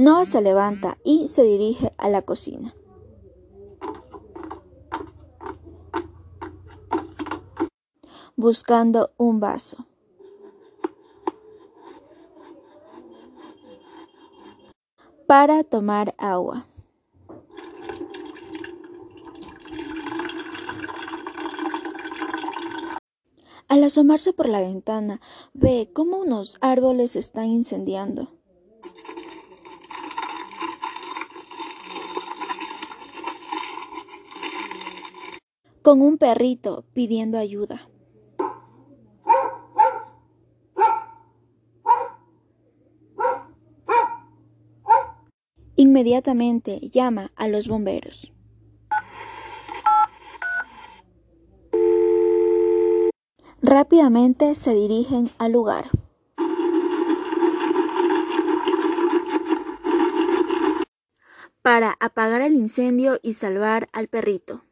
Noah se levanta y se dirige a la cocina. Buscando un vaso. Para tomar agua. Al asomarse por la ventana, ve cómo unos árboles se están incendiando. Con un perrito pidiendo ayuda. Inmediatamente llama a los bomberos. Rápidamente se dirigen al lugar. Para apagar el incendio y salvar al perrito.